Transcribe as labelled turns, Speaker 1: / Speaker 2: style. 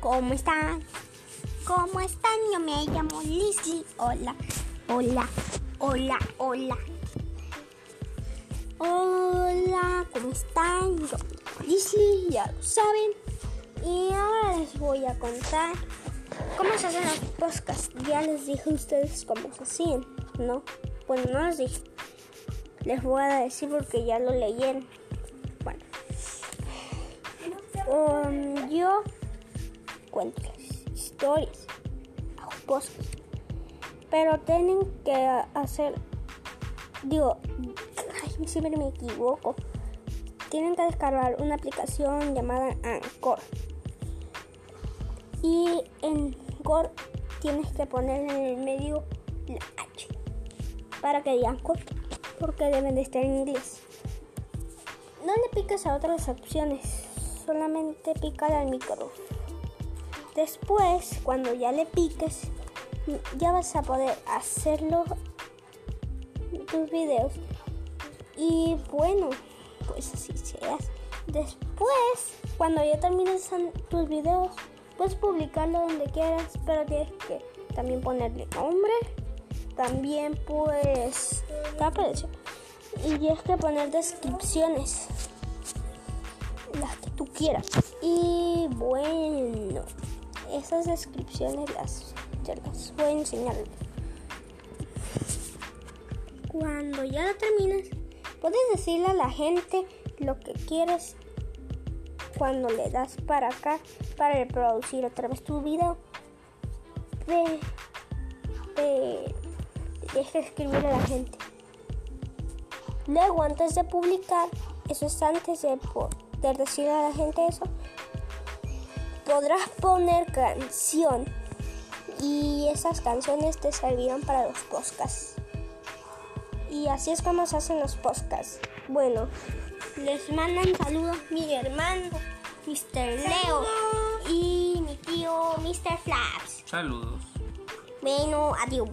Speaker 1: ¿Cómo están? ¿Cómo están? Yo me llamo Lizzie. Hola, hola, hola, hola. Hola, ¿cómo están? Yo, Lizzie, ya lo saben. Y ahora les voy a contar cómo se hacen los podcasts. Ya les dije a ustedes cómo se hacían, ¿no? Bueno, no les dije. Les voy a decir porque ya lo leyeron. Bueno. Yo cuento las historias, podcasts. Pero tienen que hacer, digo, ay, siempre me equivoco. Tienen que descargar una aplicación llamada Anchor. Y en Anchor tienes que poner en el medio la H para que diga Anchor, porque deben de estar en inglés. No le piques a otras opciones, solamente pícale al micrófono. Después, cuando ya le piques, ya vas a poder hacerlo tus videos. Y bueno, pues así se hace. Después, cuando ya termines tus videos, puedes publicarlo donde quieras, pero tienes que también ponerle nombre. También pues, ¿qué aparece? Y tienes que poner descripciones, las que tú quieras. Y bueno, esas descripciones las, las voy a enseñar. Cuando ya lo termines, puedes decirle a la gente lo que quieres cuando le das para acá para reproducir otra vez tu video. De, de, tienes que escribirle a la gente. Luego, antes de publicar, eso es antes de poder decirle a la gente eso, podrás poner canción y esas canciones te servirán para los podcasts. Y así es como se hacen los podcasts. Bueno, les mandan saludos mi hermano, Mr. Leo y mi tío, Mr. Flaps.
Speaker 2: Saludos.
Speaker 1: Bueno, adiós.